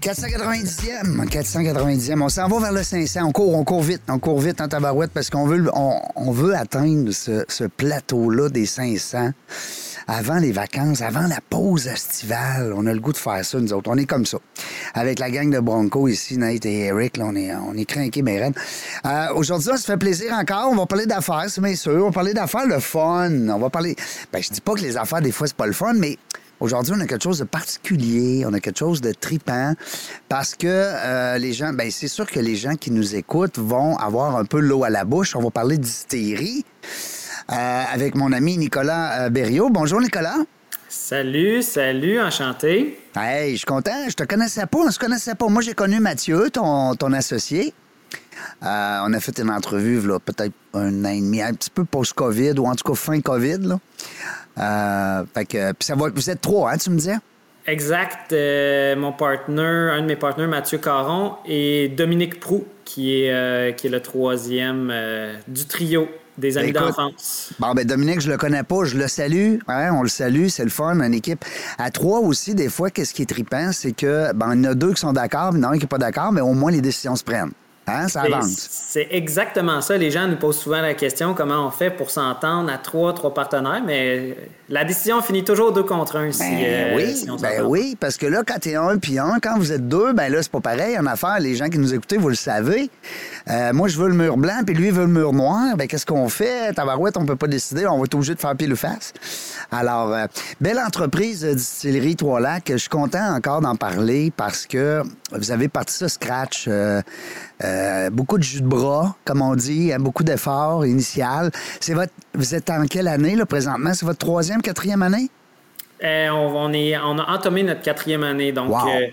490e, 490e. On s'en va vers le 500. On court, on court vite, on court vite en tabarouette parce qu'on veut, on, veut atteindre ce, ce plateau-là des 500 avant les vacances, avant la pause estivale. On a le goût de faire ça, nous autres. On est comme ça. Avec la gang de Bronco ici, Nate et Eric, là, on est, on est craqués, mais euh, Aujourd'hui, ça se fait plaisir encore. On va parler d'affaires, c'est bien sûr. On va parler d'affaires, le fun. On va parler... Ben, je dis pas que les affaires, des fois, c'est pas le fun, mais Aujourd'hui, on a quelque chose de particulier, on a quelque chose de tripant parce que euh, les gens, ben c'est sûr que les gens qui nous écoutent vont avoir un peu l'eau à la bouche. On va parler d'hystérie euh, avec mon ami Nicolas euh, Berriot. Bonjour Nicolas. Salut, salut, enchanté. Hey, je suis content. Je te connaissais pas, on se connaissait pas. Moi, j'ai connu Mathieu, ton, ton associé. on a fait une entrevue, là, peut-être un an et demi, un petit peu post-COVID, ou en tout cas fin COVID. Là. Euh, fait que, ça va, vous êtes trois, hein, tu me disais? Exact. Euh, mon partenaire, un de mes partenaires, Mathieu Caron, et Dominique Prou, qui est, euh, qui est le troisième du trio des amis d'enfance. Bon, ben Dominique, je le connais pas, je le salue. Hein, on le salue, c'est le fun, une équipe. À trois aussi, des fois, qu'est-ce qui est trippant, c'est que, ben, il y en a deux qui sont d'accord, il y en a un qui n'est pas d'accord, mais au moins les décisions se prennent. Hein, c'est exactement ça. Les gens nous posent souvent la question comment on fait pour s'entendre à trois, trois partenaires, mais la décision finit toujours deux contre un. Si, ben euh, oui, ben oui, parce que là, quand t'es un puis un, quand vous êtes deux, ben là, c'est pas pareil en affaire. Les gens qui nous écoutent, vous le savez. Euh, moi, je veux le mur blanc, puis lui veut le mur noir. Ben qu'est-ce qu'on fait? Tabarouette, on peut pas décider. On va être obligé de faire pile ou face. Alors, euh, belle entreprise distillerie Trois-Lacs. Je suis content encore d'en parler parce que vous avez parti ça scratch. Euh, beaucoup de jus de bras, comme on dit, hein, beaucoup d'efforts initial. C'est votre, vous êtes en quelle année, là, présentement? C'est votre troisième, quatrième année? Euh, on, est, on a entamé notre quatrième année. Donc, euh,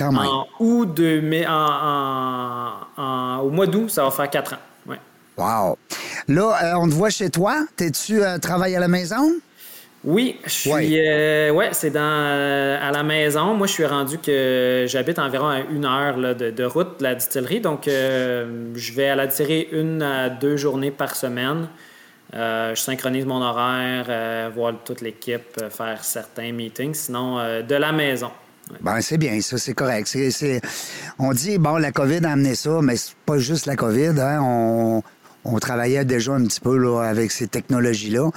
en août de, mais en, au mois d'août, ça va faire quatre ans. Ouais. Wow. Là, on te voit chez toi. T'es-tu travailles à la maison? Oui, je suis. Euh, ouais, c'est dans euh, à la maison. Moi, je suis rendu que j'habite environ à une heure de, route de la distillerie, donc euh, je vais à la distillerie une à deux journées par semaine. je synchronise mon horaire, voir toute l'équipe, faire certains meetings. Sinon, de la maison. Ben, c'est bien, ça, c'est correct. On dit, bon, la COVID a amené ça, mais c'est pas juste la COVID. Hein? On, on travaillait déjà un petit peu là, avec ces technologies-là.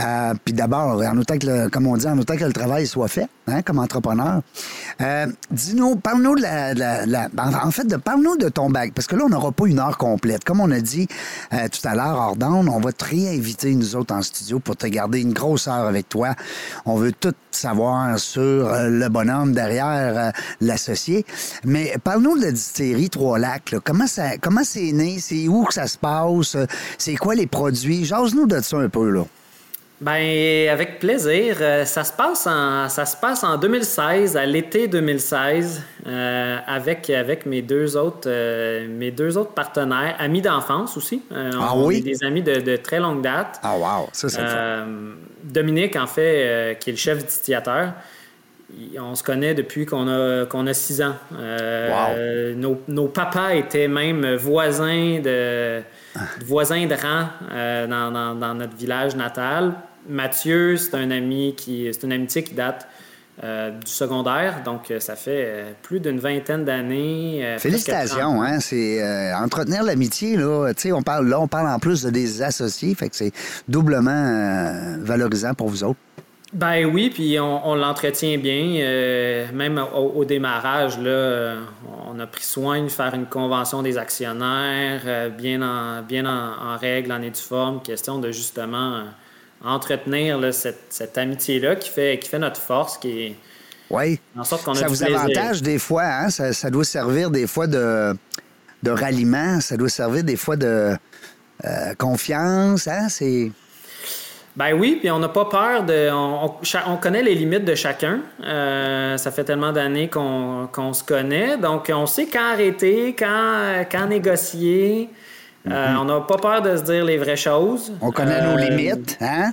Euh, puis d'abord, en autant que, comme on dit, en autant que le travail soit fait, hein, comme entrepreneur. Euh, dis-nous, parle-nous de la, En fait, parle-nous de ton bac, parce que là, on n'aura pas une heure complète. Comme on a dit euh, tout à l'heure, hors on va te réinviter, nous autres, en studio pour te garder une grosse heure avec toi. On veut tout savoir sur le bonhomme derrière l'associé. Mais parle-nous de la distillerie Trois-Lacs. Comment, ça, comment c'est né? C'est où que ça se passe? C'est quoi les produits? Jase-nous de ça un peu, là. Ben, avec plaisir. Euh, ça se passe en, ça se passe en 2016, à l'été 2016, euh, avec, avec mes deux autres, euh, mes deux autres partenaires, amis d'enfance aussi. ah oui? des amis de, très longue date. Ah wow, ça c'est Dominique, en fait, qui est le chef distillateur, on se connaît depuis qu'on a, qu'on a six ans. nos, nos, papas étaient même voisins de voisin de rang euh, dans, notre village natal. Mathieu, c'est un ami qui, c'est une amitié qui date euh, du secondaire, donc euh, ça fait plus d'une vingtaine d'années. Félicitations, hein, c'est entretenir l'amitié là. Tu sais, on parle là, on parle en plus de des associés, fait que c'est doublement valorisant pour vous autres. Ben oui, puis on, l'entretient bien. Euh, même au, démarrage, là, on a pris soin de faire une convention des actionnaires, euh, bien, en, bien en, règle, en édiforme, question de justement euh, entretenir cette, amitié-là qui fait, qui fait notre force, qui est. Oui. En sorte qu'on a Ça vous avantage des fois, hein? Ça, doit servir des fois de, de ralliement, ça doit servir des fois de confiance, hein? C'est. Ben oui, puis on n'a pas peur de. On, connaît les limites de chacun. Euh, ça fait tellement d'années qu'on se connaît. Donc, on sait quand arrêter, quand, quand négocier. Euh, on n'a pas peur de se dire les vraies choses. On connaît nos limites, hein?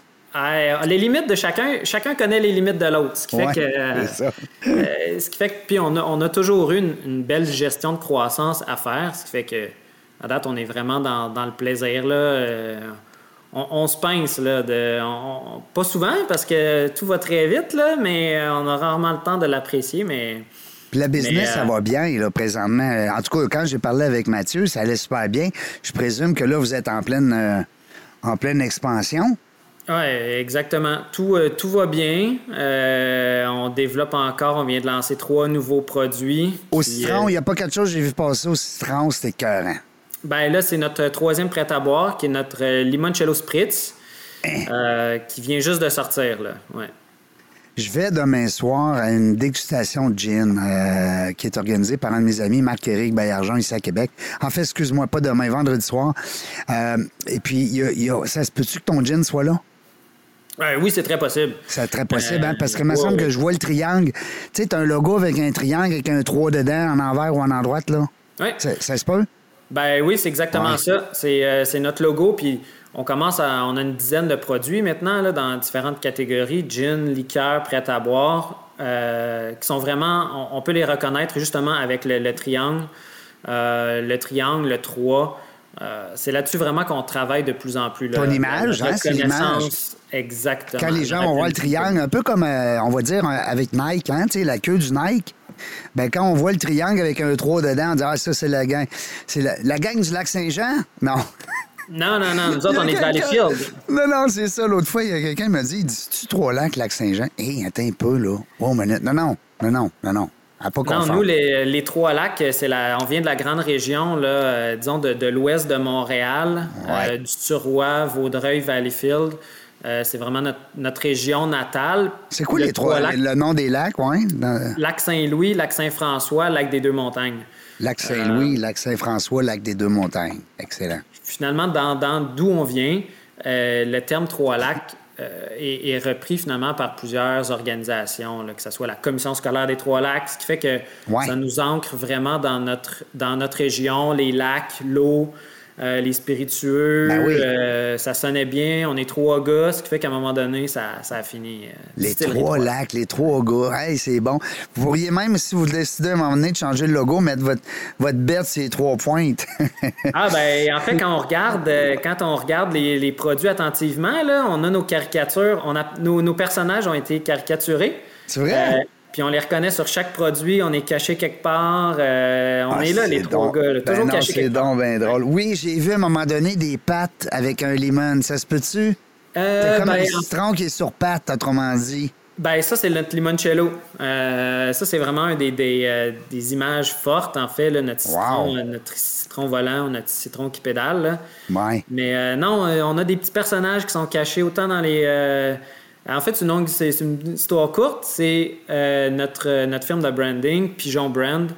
les limites de chacun, chacun connaît les limites de l'autre. Ce qui fait que. ce qui fait que. Puis on a, on a toujours eu une, belle gestion de croissance à faire. Ce qui fait que, à date, on est vraiment dans, dans le plaisir. Là on, se pince, là, de, pas souvent parce que tout va très vite, là, mais euh, on a rarement le temps de l'apprécier, mais... Puis la business, ça euh, va bien, là, présentement. En tout cas, quand j'ai parlé avec Mathieu, ça allait super bien. Je présume que là, vous êtes en pleine, euh, en pleine expansion. Oui, exactement. Tout, tout va bien. on développe encore. On vient de lancer trois nouveaux produits. Au citron, il n'y a pas quelque chose que j'ai vu passer au citron, c'était écœurant. Ben là, c'est notre troisième prêt à boire, qui est notre euh, limoncello spritz, euh, qui vient juste de sortir. Là. Ouais. Je vais demain soir à une dégustation de gin euh, qui est organisée par un de mes amis, Marc-Éric Baillargeon, ici à Québec. En fait, excuse-moi, pas demain, vendredi soir. et puis, y a, ça se peut-tu que ton gin soit là? oui, c'est très possible. C'est très possible, hein, parce que il me semble que je vois le triangle. Tu sais, tu as un logo avec un triangle avec un 3 dedans, en envers ou en endroit, là. Oui. Ça, se peut? Ben oui, c'est exactement ça. Euh, c'est notre logo, puis on commence à. On a une dizaine de produits maintenant là, dans différentes catégories gin, liqueur, prêt à boire, euh, qui sont vraiment. On, peut les reconnaître justement avec le, triangle, euh, le triangle, le 3. c'est là-dessus vraiment qu'on travaille de plus en plus. Ton image, hein, c'est l'image. Exactement. Quand les gens vont voir le triangle, un peu comme, on va dire, avec Nike, hein, la queue du Nike. Ben, quand on voit le triangle avec un 3 dedans, on dit Ah, ça, c'est la gang. C'est la, gang du lac Saint-Jean? Non. Non, non, non. Nous autres, on est fields. Non, non, c'est ça. L'autre fois, il y a quelqu'un qui m'a dit Dis-tu trois lacs, lac Saint-Jean? Hé, attends un peu, là. Oh, minute. Non, non, non, non, non, non. Pas non, nous, les, trois lacs, c'est la, on vient de la grande région, là, euh, disons, de, l'ouest de Montréal, euh, du Turois, Vaudreuil, Valleyfield. Euh, c'est vraiment notre, région natale. C'est quoi les trois, lacs? Le nom des lacs, oui? Lac Saint-Louis, Lac Saint-François, Lac des Deux-Montagnes. Lac Saint-Louis, euh, Lac Saint-François, Lac des Deux-Montagnes. Excellent. Finalement, dans, d'où on vient, euh, le terme trois lacs est, repris finalement par plusieurs organisations, que ce soit la Commission scolaire des Trois Lacs, ce qui fait que ça nous ancre vraiment dans notre, dans notre région, les lacs, l'eau, euh, les spiritueux, ben euh, ça sonnait bien. On est trois gars, ce qui fait qu'à un moment donné, ça, a fini. Euh, les trois lacs, les trois gars. Hey, c'est bon. Vous pourriez même, si vous décidez à un moment donné de changer le logo, mettre votre, votre bête sur les trois pointes. ah, ben, en fait, quand on regarde, quand on regarde les, produits attentivement, là, on a nos caricatures, on a, nos, nos personnages ont été caricaturés. C'est vrai? Puis on les reconnaît sur chaque produit, on est caché quelque part. euh, on ah, est là, les trois gars, là, toujours ben C'est donc bien drôle. Oui, j'ai vu à un moment donné des pâtes avec un lemon. Ça se peut-tu? Euh, c'est comme ben, un citron qui est sur pâte, autrement dit. Ben ça, c'est notre limoncello. Euh, ça, c'est vraiment des, des, euh, des, images fortes, en fait, là, notre, citron, euh, notre citron volant, notre citron qui pédale. Ouais. Mais non, on a des petits personnages qui sont cachés autant dans les en fait, c'est une, histoire courte. C'est euh, notre, notre firme de branding, Pigeon Brand,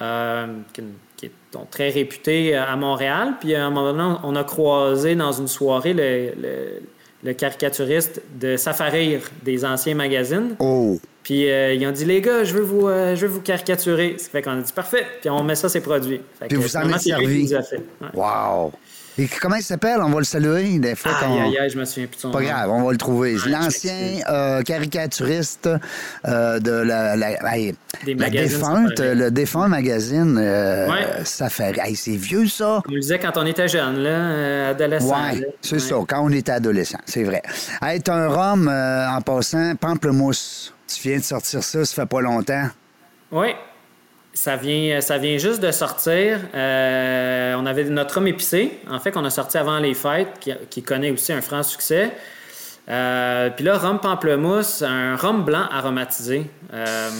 euh, qui, est très réputé à Montréal. Puis à un moment donné, on a croisé dans une soirée le, caricaturiste de Safarir des anciens magazines. Oh. Puis euh, ils ont dit les gars, je veux vous, je veux vous caricaturer. Ça fait qu'on a dit parfait. Puis on met ça ses produits. Puis vous en servi. Wow. Et comment il s'appelle? On va le saluer des fois. Aïe, aïe, je me souviens plus de son Pas grave, on va le trouver. L'ancien euh, caricaturiste euh, de la, la, défunte, le défunt magazine. Euh, ça fait. c'est vieux, ça. On le disait quand on était jeune, là, adolescent. Oui, c'est ça, quand on était adolescent, c'est vrai. Être un rhum, en passant, pamplemousse. Tu viens de sortir ça, ça fait pas longtemps. Oui, ça vient, ça vient juste de sortir. Euh, on avait notre homme épicé, en fait, qu'on a sorti avant les fêtes, qui, connaît aussi un franc succès. Euh, puis là, rhum pamplemousse, un rhum blanc aromatisé. Euh,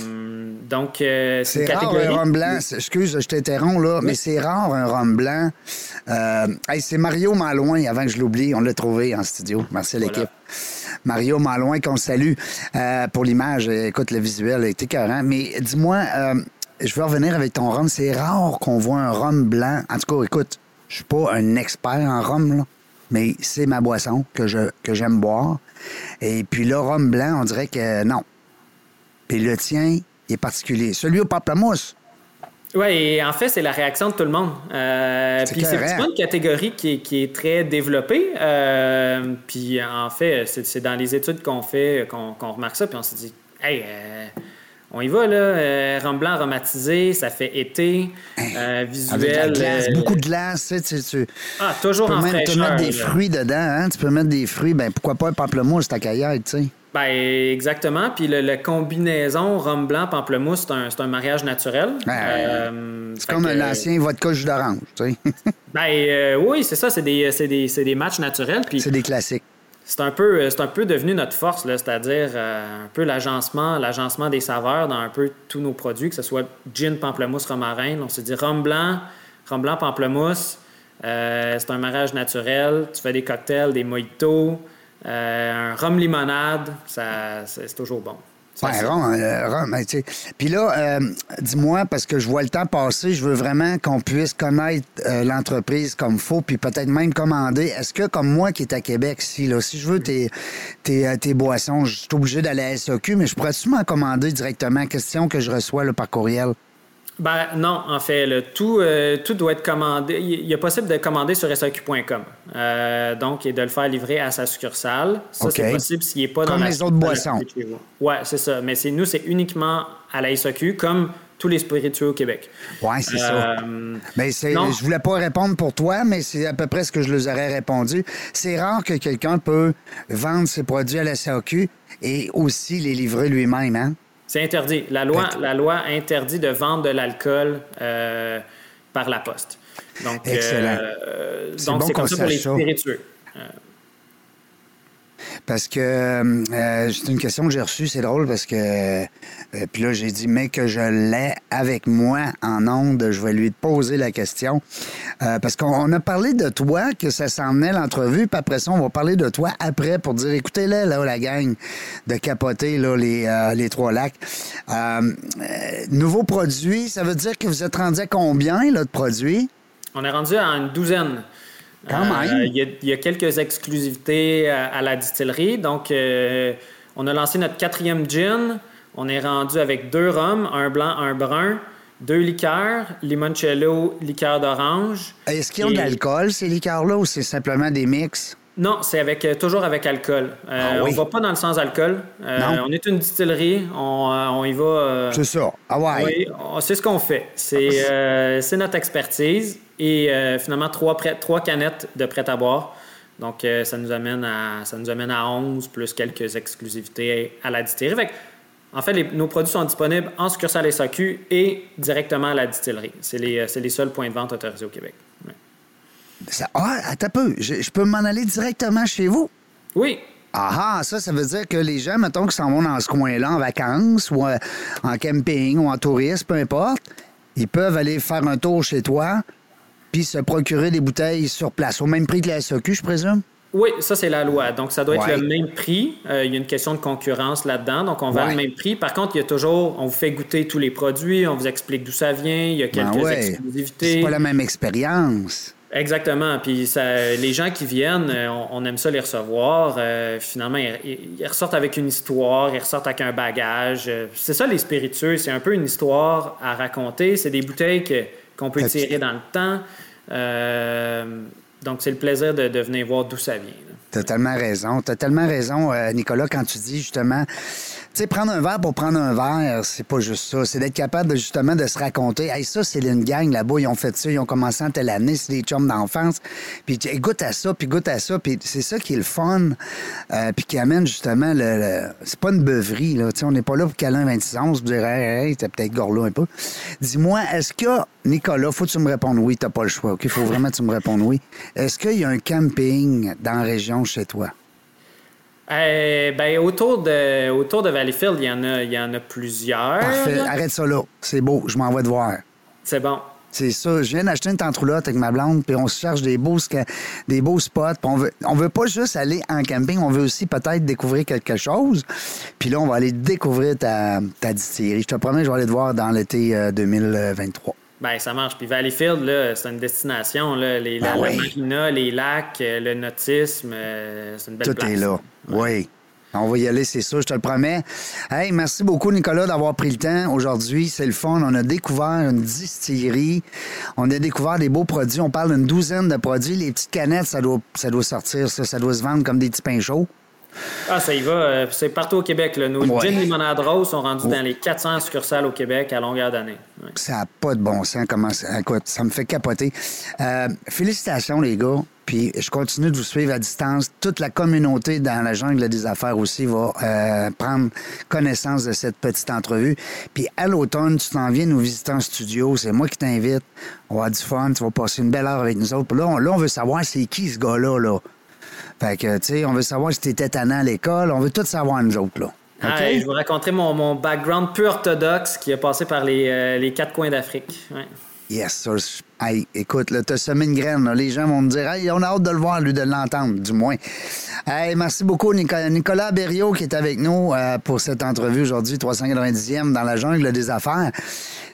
donc, c'est rare un rhum blanc. Excuse, je t'interromps là, mais c'est rare un rhum blanc. c'est Mario Malouin, avant que je l'oublie, on l'a trouvé en studio. Merci à l'équipe. Mario Malouin, qu'on salue pour l'image. Écoute, le visuel est écœurant. Mais dis-moi, je veux revenir avec ton rhum. C'est rare qu'on voit un rhum blanc. En tout cas, écoute, je suis pas un expert en rhum, là, mais c'est ma boisson que je que j'aime boire. Et puis le rhum blanc, on dirait que non. Puis le tien, est particulier. Celui au pamplemousse. Oui, et en fait, c'est la réaction de tout le monde. Euh, puis c'est pas une catégorie qui est, très développée. Euh, puis en fait, c'est dans les études qu'on fait qu'on remarque ça. Puis on s'est dit, hey, euh, on y va, là. Rhum blanc aromatisé, ça fait été, visuel. beaucoup de glace, tu sais. ah, toujours tu peux en mettre, fraîcheur, mettre des fruits dedans, hein? Tu peux mettre des fruits, ben pourquoi pas un pamplemousse, ta caillette, tu sais. Ben, exactement. Puis la combinaison rhum blanc pamplemousse, c'est un, un, mariage naturel. Euh, c'est comme un ancien vodka jus d'orange, tu sais. ben oui, c'est ça. C'est des, des, des, matchs naturels. Puis c'est des classiques c'est un peu c'est un peu devenu notre force c'est-à-dire euh, un peu l'agencement l'agencement des saveurs dans un peu tous nos produits que ce soit gin pamplemousse romarin on s'est dit rhum blanc rhum blanc pamplemousse euh, c'est un mariage naturel tu fais des cocktails des mojitos euh, un rhum limonade ça c'est toujours bon Ouais, rond, euh, Puis là, euh, dis-moi, parce que je vois le temps passer, je veux vraiment qu'on puisse connaître l'entreprise comme faut, puis peut-être même commander. Est-ce que, comme moi qui est à Québec, si, là, si je veux tes, tes, tes boissons, je suis obligé d'aller à SAQ, mais je pourrais-tu m'en commander directement? Question que je reçois là, par courriel. Ben, non, en fait, tout, euh, tout doit être commandé. Il est possible de commander sur SAQ.com. Euh, donc, et de le faire livrer à sa succersale. Ça, c'est possible s'il n'est pas dans la les autres boissons. Oui, c'est ça. Mais c'est nous, c'est uniquement à la SAQ, comme tous les spiritueux au Québec. Oui, c'est ça. Euh, mais c'est, je voulais pas répondre pour toi, mais c'est à peu près ce que je leur aurais répondu. C'est rare que quelqu'un peut vendre ses produits à la SAQ et aussi les livrer lui-même, hein? C'est interdit. La loi, la loi interdit de vendre de l'alcool euh, par la poste. Donc, Excellent. Euh, donc c'est comme ça pour les spiritueux. Euh, parce que euh, c'est une question que j'ai reçue, c'est drôle parce que euh, puis là j'ai dit mais que je l'ai avec moi en onde, je vais lui poser la question euh, parce qu'on a parlé de toi que ça s'en venait l'entrevue, puis après ça on va parler de toi après pour dire écoutez là là la gang de capoter là les, les trois lacs. nouveau produit, ça veut dire que vous êtes rendu à combien là de produits? On est rendu à une douzaine. Euh, il, y a, quelques exclusivités à, la distillerie. Donc, euh, on a lancé notre quatrième gin. On est rendu avec deux rhums, un blanc, un brun, deux liqueurs, limoncello, liqueur d'orange. Est-ce qu'ils ont de l'alcool, ces liqueurs-là, ou c'est simplement des mix? Non, c'est avec euh, toujours avec alcool. Ah on ne va pas dans le sans alcool. on est une distillerie, on, y va. c'est ça. Ah ouais. Oui, c'est ce qu'on fait. C'est notre expertise et euh, finalement trois, trois canettes de prêt à boire. Donc, euh, ça, nous amène à, ça nous amène à 11 plus quelques exclusivités à la distillerie. en fait, nos produits sont disponibles en succursale SAQ et directement à la distillerie. C'est les, euh, les, seuls points de vente autorisés au Québec. Ça, ah, attends peu. Je, peux m'en aller directement chez vous? Oui. Ah, ah, ça, ça veut dire que les gens, mettons, qui s'en vont dans ce coin-là en vacances ou en camping ou en tourisme, peu importe, ils peuvent aller faire un tour chez toi, puis se procurer des bouteilles sur place, au même prix que la SAQ, je présume? Oui, ça, c'est la loi. Donc, ça doit être le même prix. Euh, il y a une question de concurrence là-dedans. Donc, on va le même prix. Par contre, il y a toujours, on vous fait goûter tous les produits, on vous explique d'où ça vient, il y a ben quelques exclusivités. C'est pas la même expérience. Exactement. Puis les gens qui viennent, euh, on, aime ça les recevoir. Euh, finalement, ils, ressortent avec une histoire, ils ressortent avec un bagage. c'est ça les spiritueux, c'est un peu une histoire à raconter. C'est des bouteilles qu'on peut tirer dans le temps. Euh, donc, c'est le plaisir de, venir voir d'où ça vient. Tu as tellement raison. Tu as tellement raison, euh, Nicolas, quand tu dis justement sais, prendre un verre pour prendre un verre, c'est pas juste ça. C'est d'être capable de, justement de se raconter. Hey, ça, c'est une gang là-bas, ils ont fait ça, ils ont commencé en telle année, c'est des chums d'enfance. Puis goûte à ça, puis goûte à ça. Puis c'est ça qui est le fun, euh, puis qui amène justement le. C'est pas une beuverie, là. sais, on n'est pas là pour caler un 26 ans, se dire, hey, t'es peut-être gorlot un peu. Dis-moi, est-ce que, Nicolas, faut que tu me répondes oui, t'as pas le choix, OK? Faut vraiment que tu me répondes oui. Est-ce qu'il y a un camping dans la région chez toi? Euh, ben, autour de, autour de Valleyfield, il y en a, il y en a plusieurs. Parfait. Arrête ça là. C'est beau. Je m'en vais te voir. C'est bon. C'est ça. Je viens d'acheter une tente-roulotte avec ma blonde, puis on se cherche des beaux, des beaux spots. on veut, on veut pas juste aller en camping, on veut aussi peut-être découvrir quelque chose. Puis là, on va aller découvrir ta, ta distillerie. Je te promets, je vais aller te voir dans l'été 2023. Ben, ça marche. Puis Valleyfield, là, c'est une destination. Là. Les, la, ben marina, les lacs, euh, le nautisme, euh, c'est une belle place. Tout est là, oui. On va y aller, c'est ça, je te le promets. Hey, merci beaucoup, Nicolas, d'avoir pris le temps aujourd'hui. C'est le fun. On a découvert une distillerie. On a découvert des beaux produits. On parle d'une douzaine de produits. Les petites canettes, ça doit, ça doit sortir, ça. Ça doit se vendre comme des petits pains chauds. Ah, ça y va. Euh, c'est partout au Québec. Là. Nos ouais. gin limonade rose sont rendus dans les 400 succursales au Québec à longueur d'année. Ça n'a pas de bon sens. Comment ça... Écoute, ça me fait capoter. Euh, félicitations, les gars. Puis je continue de vous suivre à distance. Toute la communauté dans la jungle des affaires aussi va euh, prendre connaissance de cette petite entrevue. Puis à l'automne, tu t'en viens nous visiter en studio. C'est moi qui t'invite. On va avoir du fun. Tu vas passer une belle heure avec nous autres. Puis là, on, là, on veut savoir c'est qui ce gars-là. Là. Fait que, tu sais, on veut savoir si t'étais tannant à l'école. On veut tout savoir, nous autres, là. Ah, je vous raconterai mon, mon, background peu orthodoxe qui a passé par les, euh, les quatre coins d'Afrique. Ouais. Yes, sir. Hey, écoute, là, t'as semé une graine. Là. Les gens vont me dire, hey, on a hâte de le voir, lui, de l'entendre, du moins. Hey, merci beaucoup, Nicolas, Nicolas Berriot, qui est avec nous euh, pour cette entrevue aujourd'hui, 390e dans la jungle des affaires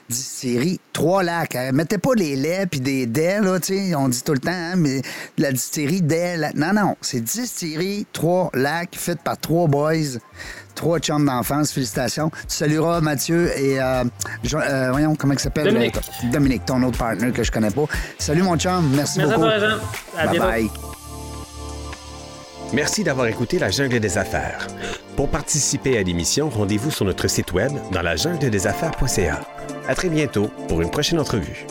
distillerie Trois-Lacs. Hein. Mettez pas les laits puis des dés, là, tu sais, on dit tout le temps, hein, mais la distillerie des... Non, non, c'est distillerie Trois-Lacs, faite par trois boys, trois chums d'enfance. Félicitations. Tu salueras Mathieu et, euh, euh, voyons, comment il s'appelle? Dominique. Dominique, ton autre partner que je connais pas. Salut, mon chum. Merci, Merci beaucoup. À toi, Jean. À bye bye. Merci d'avoir écouté La Jungle des Affaires. Pour participer à l'émission, rendez-vous sur notre site web dans la jungle des affaires.ca. À très bientôt pour une prochaine entrevue.